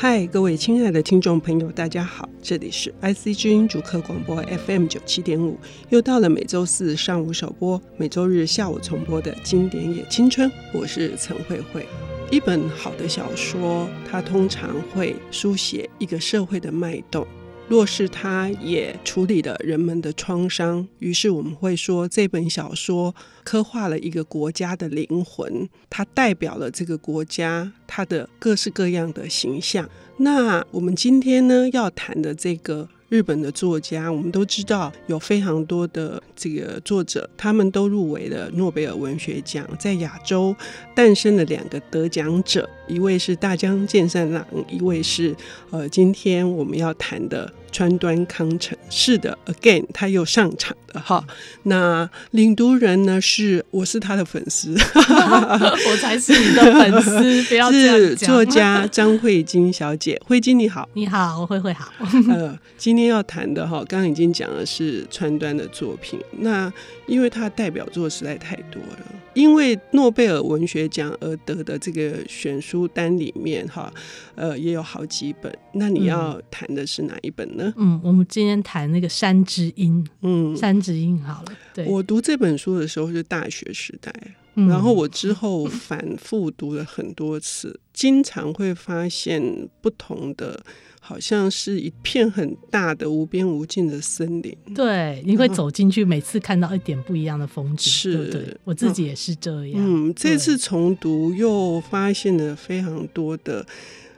嗨，各位亲爱的听众朋友，大家好，这里是 IC 之音主客广播 FM 九七点五，又到了每周四上午首播、每周日下午重播的经典也青春，我是陈慧慧。一本好的小说，它通常会书写一个社会的脉动。若是他也处理了人们的创伤，于是我们会说这本小说刻画了一个国家的灵魂，它代表了这个国家它的各式各样的形象。那我们今天呢要谈的这个。日本的作家，我们都知道有非常多的这个作者，他们都入围了诺贝尔文学奖。在亚洲诞生了两个得奖者，一位是大江健三郎，一位是呃，今天我们要谈的。川端康成，是的，again，他又上场了哈。那领读人呢？是我是他的粉丝，我才是你的粉丝，不要这样讲。是作家张慧晶小姐，慧晶你好，你好，我慧慧好。呃，今天要谈的哈，刚刚已经讲的是川端的作品。那因为他代表作实在太多了，因为诺贝尔文学奖而得的这个选书单里面哈，呃，也有好几本。那你要谈的是哪一本呢？嗯，我们今天谈那个《山之音》。嗯，《山之音》好了。对，我读这本书的时候是大学时代，嗯、然后我之后反复读了很多次，经常会发现不同的，好像是一片很大的无边无尽的森林。对，你会走进去，每次看到一点不一样的风景。是，我自己也是这样。嗯，这次重读又发现了非常多的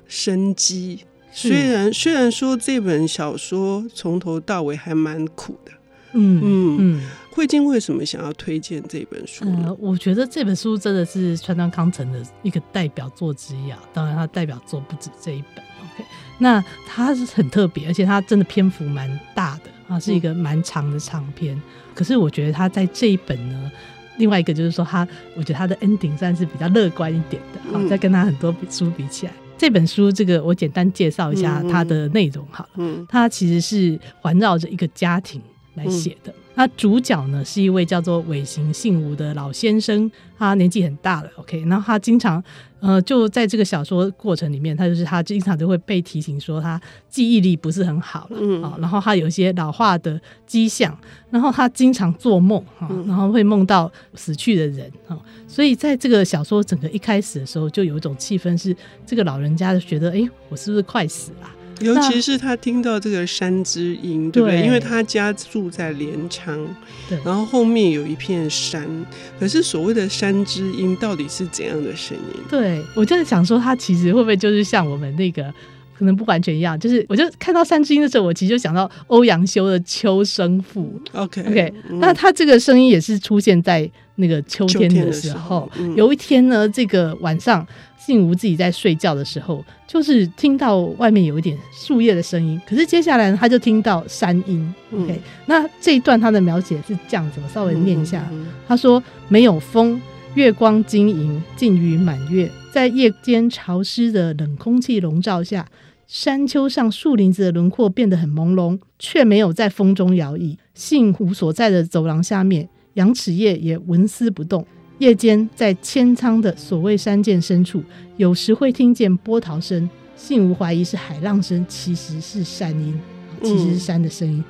生机。虽然虽然说这本小说从头到尾还蛮苦的，嗯嗯嗯，慧晶为什么想要推荐这本书呢？呃，我觉得这本书真的是川端康成的一个代表作之一啊。当然，他代表作不止这一本。OK，那它是很特别，而且它真的篇幅蛮大的啊，是一个蛮长的长篇。嗯、可是我觉得他在这一本呢，另外一个就是说他，我觉得他的 ending 算是比较乐观一点的。好，再跟他很多书比起来。这本书，这个我简单介绍一下它的内容好了。嗯，它其实是环绕着一个家庭来写的。那主角呢是一位叫做尾形信吾的老先生，他年纪很大了。OK，然后他经常。呃，就在这个小说过程里面，他就是他经常就会被提醒说他记忆力不是很好了，嗯，然后他有一些老化的迹象，然后他经常做梦，哈，然后会梦到死去的人，哈，所以在这个小说整个一开始的时候，就有一种气氛是这个老人家就觉得，哎，我是不是快死了？尤其是他听到这个山之音，对不对？因为他家住在镰仓，对，然后后面有一片山。可是所谓的山之音到底是怎样的声音？对，我就在想说，他其实会不会就是像我们那个，可能不完全一样。就是我就看到山之音的时候，我其实就想到欧阳修的《秋声赋》。OK OK，嗯，那他这个声音也是出现在那个秋天的时候。时候嗯，有一天呢，这个晚上。信吾自己在睡觉的时候，就是听到外面有一点树叶的声音，可是接下来他就听到山音。嗯、OK，那这一段他的描写是这样子，我稍微念一下。嗯嗯嗯、他说：“没有风，月光晶莹，近于满月，在夜间潮湿的冷空气笼罩下，山丘上树林子的轮廓变得很朦胧，却没有在风中摇曳。信湖所在的走廊下面，羊齿叶也纹丝不动。”夜间，在千仓的所谓山涧深处，有时会听见波涛声。信无怀疑是海浪声，其实是山音，其实是山的声音。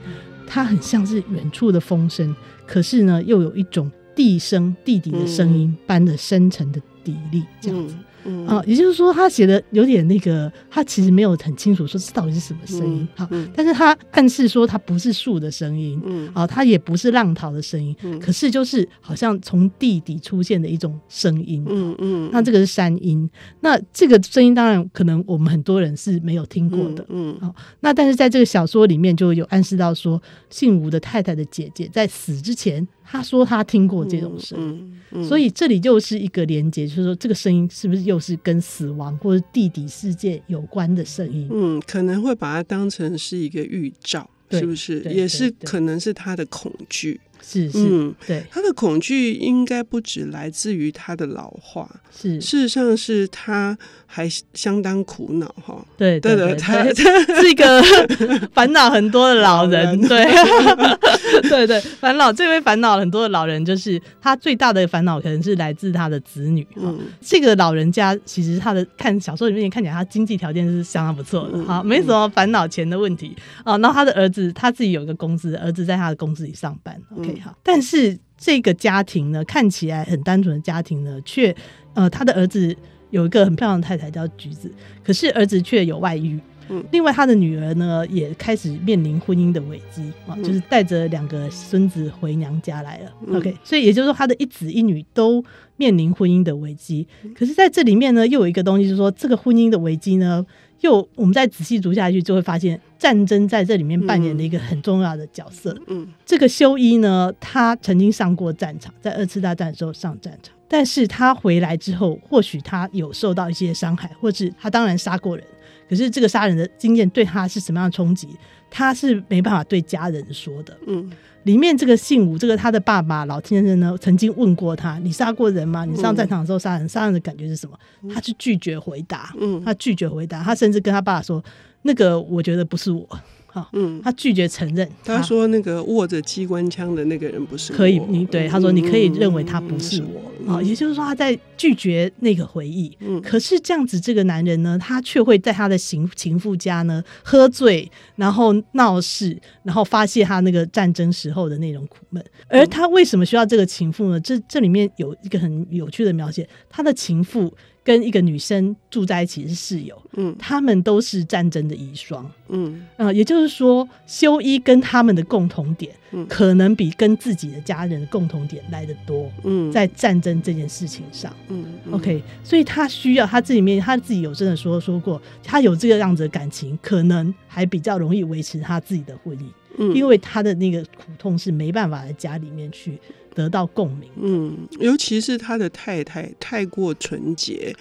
它很像是远处的风声，可是呢，又有一种地声、地底的声音般的深沉的底力，这样子。嗯啊，也就是说，他写的有点那个，他其实没有很清楚说这到底是什么声音。好，但是他暗示说它不是树的声音，嗯，啊，它也不是浪涛的声音，嗯，可是就是好像从地底出现的一种声音，嗯嗯，那这个是山音，那这个声音当然可能我们很多人是没有听过的，嗯，好，那但是在这个小说里面就有暗示到说，姓吴的太太的姐姐在死之前。他说他听过这种声音，嗯嗯嗯、所以这里就是一个连接，就是说这个声音是不是又是跟死亡或者地底世界有关的声音？嗯，可能会把它当成是一个预兆，是不是？也是可能是他的恐惧。是是，嗯，对，他的恐惧应该不只来自于他的老化，是事实上是他还相当苦恼哈。对对对，他 是一个 烦恼很多的老人，对 对对，烦恼这位烦恼很多的老人，就是他最大的烦恼可能是来自他的子女。嗯，这个老人家其实他的看小说里面看起来，他经济条件是相当不错的，好，没什么烦恼钱的问题啊。然后他的儿子他自己有一个公司，儿子在他的公司里上班，OK。好，但是这个家庭呢，看起来很单纯的家庭呢，却呃，他的儿子有一个很漂亮的太太叫橘子，可是儿子却有外遇。嗯，另外他的女儿呢，也开始面临婚姻的危机啊，就是带着两个孙子回娘家来了。嗯、OK，所以也就是说，他的一子一女都面临婚姻的危机。可是在这里面呢，又有一个东西，就是说这个婚姻的危机呢。又，我们再仔细读下去，就会发现战争在这里面扮演了一个很重要的角色。嗯，这个修一呢，他曾经上过战场，在二次大战的时候上战场，但是他回来之后，或许他有受到一些伤害，或是他当然杀过人，可是这个杀人的经验对他是什么样的冲击，他是没办法对家人说的。嗯。里面这个姓吴，这个他的爸爸老先生呢，曾经问过他：“你杀过人吗？你上战场的时候杀人，杀人的感觉是什么？”他是拒绝回答。嗯，他拒绝回答。他甚至跟他爸爸说：“那个，我觉得不是我。”好，嗯，他拒绝承认。他说那个握着机关枪的那个人不是我。可以，你对他说，你可以认为他不是我啊，也就是说他在拒绝那个回忆。嗯，可是这样子，这个男人呢，他却会在他的情情妇家呢喝醉，然后闹事，然后发泄他那个战争时候的那种苦闷。而他为什么需要这个情妇呢？这这里面有一个很有趣的描写，他的情妇。跟一个女生住在一起是室友，嗯，他们都是战争的遗孀，嗯，呃，也就是说，修一跟他们的共同点，嗯，可能比跟自己的家人的共同点来的多，嗯，在战争这件事情上，嗯，嗯，OK，所以他需要他这里面他自己有真的说说过，他有这个样子的感情，可能还比较容易维持他自己的婚姻，嗯，因为他的那个苦痛是没办法在家里面去。得到共鸣，嗯，尤其是他的太太太过纯洁，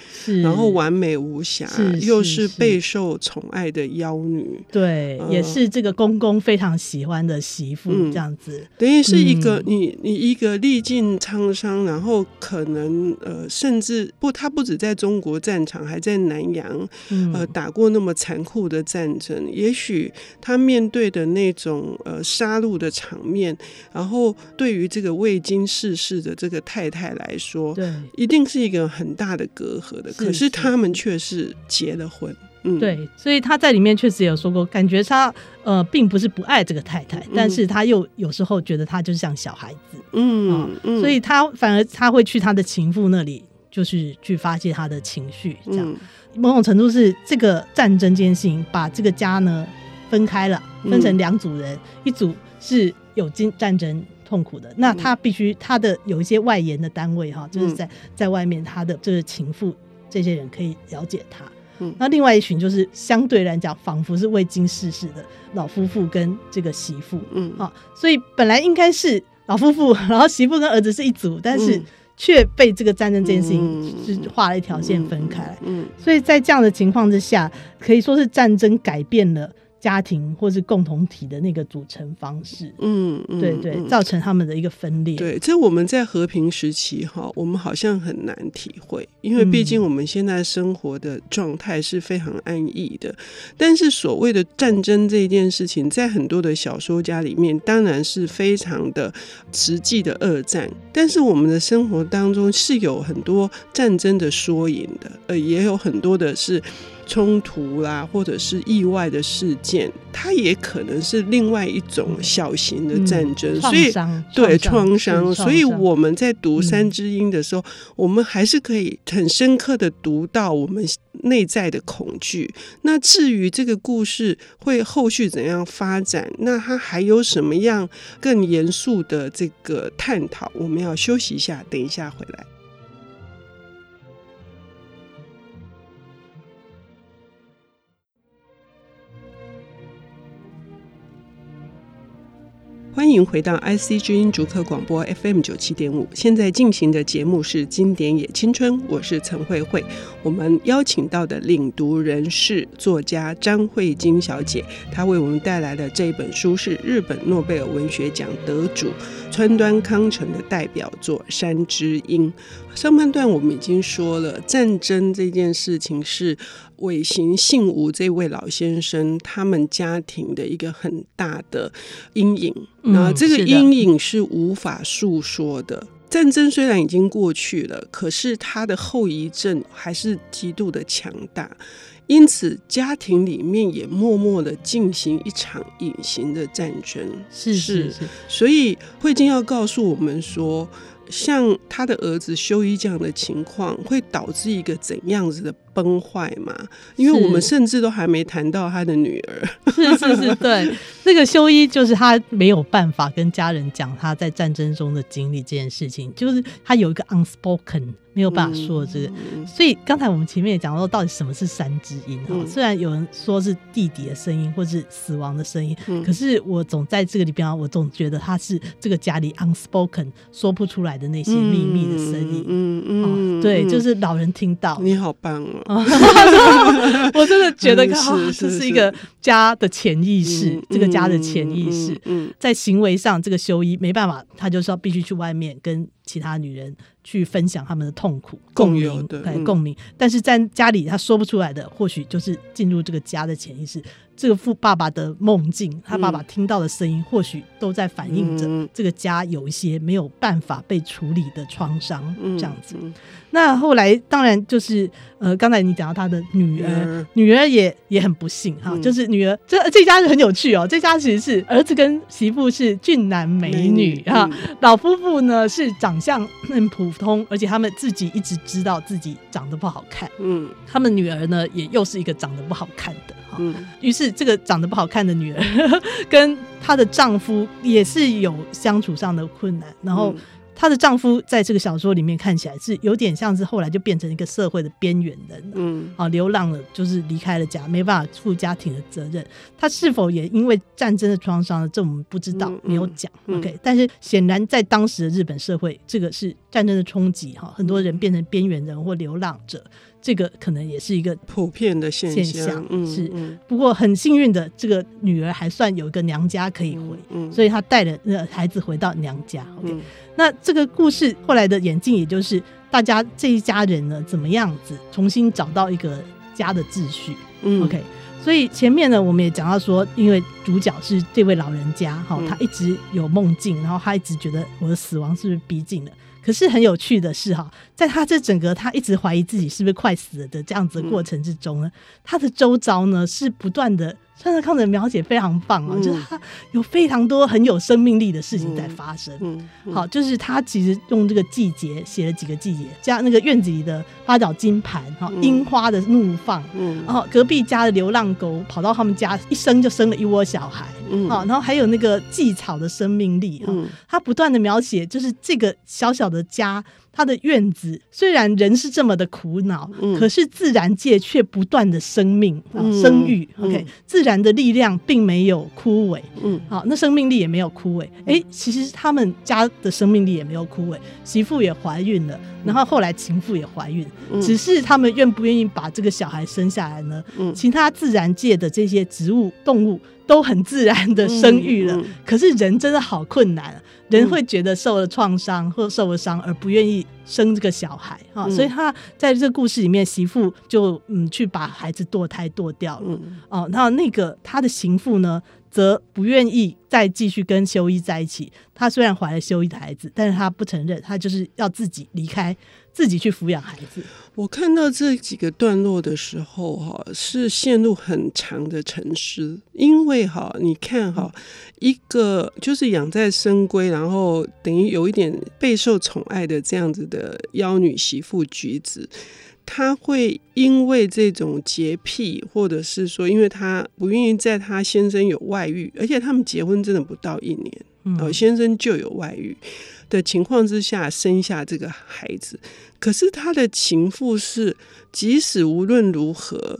然后完美无瑕，又是备受宠爱的妖女，对，也是这个公公非常喜欢的媳妇，这样子，等于是一个你你一个历尽沧桑，然后可能呃，甚至不，他不止在中国战场，还在南洋呃打过那么残酷的战争，也许他面对的那种呃杀戮的场面，然后对于这个未经世事的这个太太来说，对，一定是一个很大的隔阂的。是可是他们却是结了婚，嗯，对，所以他在里面确实有说过，感觉他呃并不是不爱这个太太，嗯、但是他又有时候觉得他就是像小孩子，嗯，哦、嗯，所以他反而他会去他的情妇那里，就是去发泄他的情绪，这样、嗯、某种程度是这个战争艰辛把这个家呢分开了，分成两组人，嗯、一组是有经战争。痛苦的，那他必须他的有一些外延的单位哈，就是在在外面，他的就是情妇这些人可以了解他。嗯，那另外一群就是相对来讲，仿佛是未经世事的老夫妇跟这个媳妇。嗯，啊，所以本来应该是老夫妇，然后媳妇跟儿子是一组，但是却被这个战争这件事情是画了一条线分开来。嗯，所以在这样的情况之下，可以说是战争改变了。家庭或是共同体的那个组成方式，嗯，嗯对对，造成他们的一个分裂。对，这我们在和平时期哈，我们好像很难体会，因为毕竟我们现在生活的状态是非常安逸的。但是所谓的战争这件事情，在很多的小说家里面，当然是非常的实际的二战。但是我们的生活当中是有很多战争的缩影的，呃，也有很多的是。冲突啦，或者是意外的事件，它也可能是另外一种小型的战争，嗯、所以对创伤。所以我们在读《三只鹰》的时候，嗯、我们还是可以很深刻的读到我们内在的恐惧。那至于这个故事会后续怎样发展，那它还有什么样更严肃的这个探讨？我们要休息一下，等一下回来。欢迎回到 IC 之音逐客广播 FM 九七点五，现在进行的节目是《经典也青春》，我是陈慧慧。我们邀请到的领读人是作家张慧晶小姐，她为我们带来的这一本书是日本诺贝尔文学奖得主川端康成的代表作《山之音》。上半段我们已经说了，战争这件事情是尾行信吾这位老先生他们家庭的一个很大的阴影，那、嗯、这个阴影是无法诉说的。战争虽然已经过去了，可是它的后遗症还是极度的强大，因此家庭里面也默默的进行一场隐形的战争。是是。是，所以慧晶要告诉我们说，像他的儿子修一这样的情况，会导致一个怎样子的崩坏嘛？因为我们甚至都还没谈到他的女儿。是是是，对，那个修一就是他没有办法跟家人讲他在战争中的经历这件事情，就是他有一个 unspoken。没有办法说这个，嗯、所以刚才我们前面也讲到，到底什么是三只音？哈、嗯，虽然有人说是弟弟的声音，或是死亡的声音，嗯、可是我总在这个里边，我总觉得他是这个家里 unspoken 说不出来的那些秘密的声音。嗯嗯，对，就是老人听到。你好棒哦！我真的觉得，这是一个家的潜意识，嗯、这个家的潜意识。嗯，嗯在行为上，这个修一没办法，他就是要必须去外面跟其他女人。去分享他们的痛苦，共鸣，对，共鸣。但是在家里他说不出来的，或许就是进入这个家的潜意识。这个父爸爸的梦境，他爸爸听到的声音，或许都在反映着这个家有一些没有办法被处理的创伤，这样子。那后来当然就是呃，刚才你讲到他的女儿，女儿也也很不幸哈，就是女儿这这家人很有趣哦，这家其实是儿子跟媳妇是俊男美女哈，老夫妇呢是长相很普通，而且他们自己一直知道自己长得不好看，嗯，他们女儿呢也又是一个长得不好看的。嗯，于是这个长得不好看的女儿 跟她的丈夫也是有相处上的困难，然后她的丈夫在这个小说里面看起来是有点像是后来就变成一个社会的边缘人，嗯，啊，流浪了，就是离开了家，没办法负家庭的责任。她是否也因为战争的创伤呢？这我们不知道，没有讲。OK，但是显然在当时的日本社会，这个是战争的冲击哈，很多人变成边缘人或流浪者。这个可能也是一个普遍的现象，现象嗯、是。不过很幸运的，这个女儿还算有一个娘家可以回，嗯嗯、所以她带了那孩子回到娘家。OK，、嗯、那这个故事后来的演进，也就是大家这一家人呢，怎么样子重新找到一个家的秩序。嗯、OK，所以前面呢，我们也讲到说，因为主角是这位老人家，哈、嗯，他一直有梦境，然后他一直觉得我的死亡是不是逼近了？可是很有趣的是哈，在他这整个他一直怀疑自己是不是快死了的这样子的过程之中呢，他的周遭呢是不断的。川端康成的描写非常棒啊，嗯、就是他有非常多很有生命力的事情在发生。嗯，嗯嗯。好，就是他其实用这个季节写了几个季节，加那个院子里的八角金盘，哈，樱花的怒放，嗯，然后隔壁家的流浪狗跑到他们家，一生就生了一窝小孩，嗯，好，然后还有那个蓟草的生命力，啊，他不断的描写，就是这个小小的家。他的院子虽然人是这么的苦恼，嗯、可是自然界却不断的生命、嗯、生育。OK，、嗯、自然的力量并没有枯萎。嗯，好，那生命力也没有枯萎。哎、欸，其实他们家的生命力也没有枯萎，媳妇也怀孕了，然后后来情妇也怀孕，嗯、只是他们愿不愿意把这个小孩生下来呢？嗯，其他自然界的这些植物、动物都很自然的生育了，嗯嗯、可是人真的好困难。人会觉得受了创伤或受了伤而不愿意生这个小孩哈，嗯、所以他在这个故事里面，媳妇就嗯去把孩子堕胎堕掉了、嗯、哦，那那个他的情妇呢，则不愿意再继续跟修一在一起。他虽然怀了修一的孩子，但是他不承认，他就是要自己离开。自己去抚养孩子。我看到这几个段落的时候，哈，是陷入很长的沉思，因为哈，你看哈，一个就是养在深闺，然后等于有一点备受宠爱的这样子的妖女媳妇菊子，她会因为这种洁癖，或者是说，因为她不愿意在她先生有外遇，而且他们结婚真的不到一年，嗯，先生就有外遇。的情况之下生下这个孩子，可是他的情妇是，即使无论如何，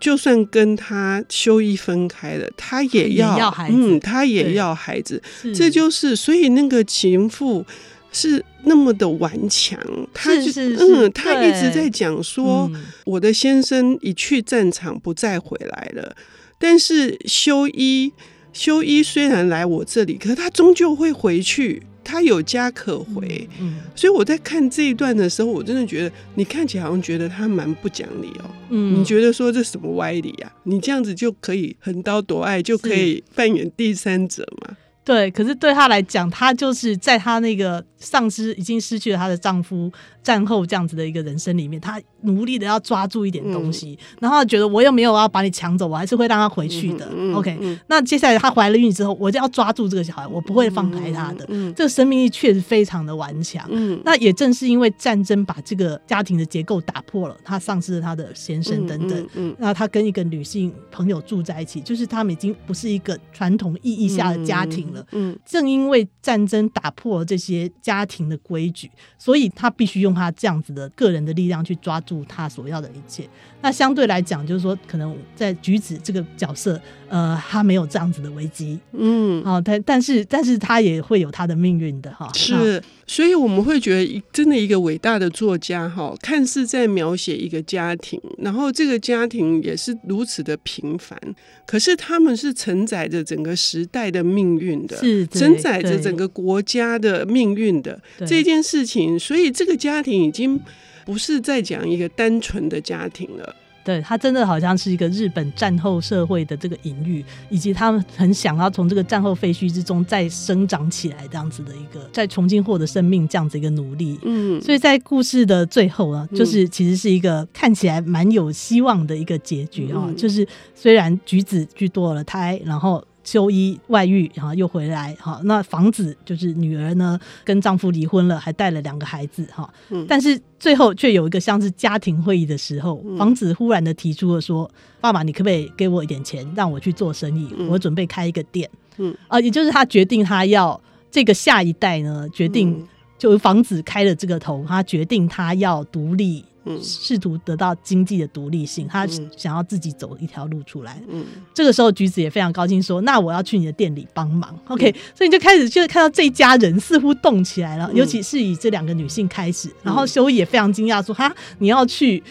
就算跟他修一分开了，他也要，也要孩子，嗯，他也要孩子，这就是所以那个情妇是那么的顽强，他就是嗯，他一直在讲说，嗯、我的先生一去战场不再回来了，但是修一修一虽然来我这里，可是他终究会回去。他有家可回，嗯，所以我在看这一段的时候，我真的觉得你看起来好像觉得他蛮不讲理哦，嗯，你觉得说这什么歪理啊？你这样子就可以横刀夺爱，就可以扮演第三者吗？对，可是对他来讲，他就是在他那个丧失、已经失去了他的丈夫。战后这样子的一个人生里面，他努力的要抓住一点东西，嗯、然后觉得我又没有要把你抢走，我还是会让他回去的。嗯、OK，、嗯、那接下来他怀了孕之后，我就要抓住这个小孩，我不会放开他的。这个生命力确实非常的顽强。嗯，那也正是因为战争把这个家庭的结构打破了，他丧失了他的先生等等。嗯，嗯那他跟一个女性朋友住在一起，就是他们已经不是一个传统意义下的家庭了。嗯，嗯正因为战争打破了这些家庭的规矩，所以他必须用。他这样子的个人的力量去抓住他所要的一切，那相对来讲，就是说，可能在橘子这个角色，呃，他没有这样子的危机，嗯，好，但但是但是他也会有他的命运的哈。是，所以我们会觉得，真的一个伟大的作家哈，看似在描写一个家庭，然后这个家庭也是如此的平凡，可是他们是承载着整个时代的命运的，是承载着整个国家的命运的这件事情，所以这个家庭。已经不是在讲一个单纯的家庭了，对，他真的好像是一个日本战后社会的这个隐喻，以及他们很想要从这个战后废墟之中再生长起来这样子的一个，再重新获得生命这样子一个努力。嗯，所以在故事的最后啊，就是其实是一个看起来蛮有希望的一个结局啊，嗯、就是虽然橘子去堕了胎，然后。修一外遇，然后又回来，哈，那房子就是女儿呢，跟丈夫离婚了，还带了两个孩子，哈，嗯，但是最后却有一个像是家庭会议的时候，房子忽然的提出了说：“爸爸，你可不可以给我一点钱，让我去做生意？我准备开一个店。”嗯，啊，也就是他决定他要这个下一代呢，决定就房子开了这个头，他决定他要独立。嗯，试图得到经济的独立性，他想要自己走一条路出来。嗯，这个时候橘子也非常高兴，说：“那我要去你的店里帮忙。嗯” OK，所以你就开始就是看到这一家人似乎动起来了，嗯、尤其是以这两个女性开始。嗯、然后修也非常惊讶，说：“哈，你要去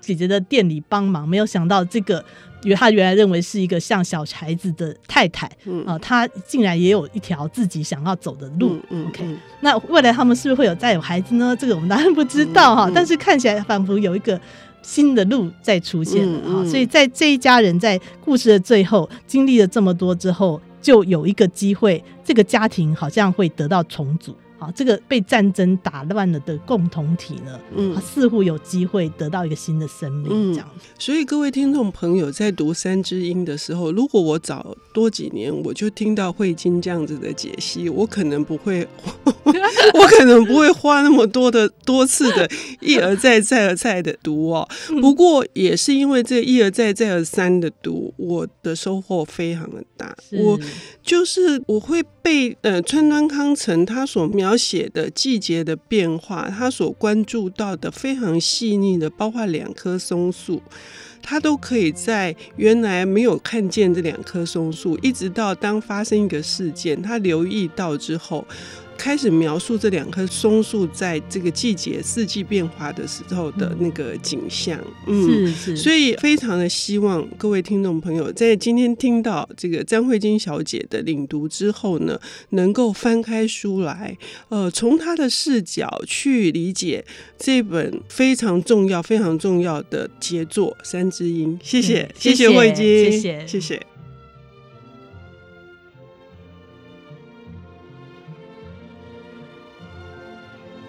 姐姐的店里帮忙？”没有想到这个。因为他原来认为是一个像小孩子的太太，嗯、啊，他竟然也有一条自己想要走的路。嗯、OK，那未来他们是不是会有再有孩子呢？这个我们当然不知道哈。但是看起来仿佛有一个新的路在出现了哈。嗯嗯、所以在这一家人在故事的最后经历了这么多之后，就有一个机会，这个家庭好像会得到重组。这个被战争打乱了的共同体呢，嗯，似乎有机会得到一个新的生命，这样、嗯。所以各位听众朋友在读《三只鹰》的时候，如果我早多几年我就听到慧晶这样子的解析，我可能不会，我可能不会花那么多的多次的一而再再而再的读哦。不过也是因为这一而再再而三的读，我的收获非常的大。我就是我会被呃川端康成他所描。写的季节的变化，他所关注到的非常细腻的，包括两棵松树，他都可以在原来没有看见这两棵松树，一直到当发生一个事件，他留意到之后。开始描述这两棵松树在这个季节四季变化的时候的那个景象，嗯，是是，所以非常的希望各位听众朋友在今天听到这个张慧晶小姐的领读之后呢，能够翻开书来，呃，从她的视角去理解这本非常重要、非常重要的杰作《三只鹰》。谢谢，谢谢慧晶，谢谢，谢谢。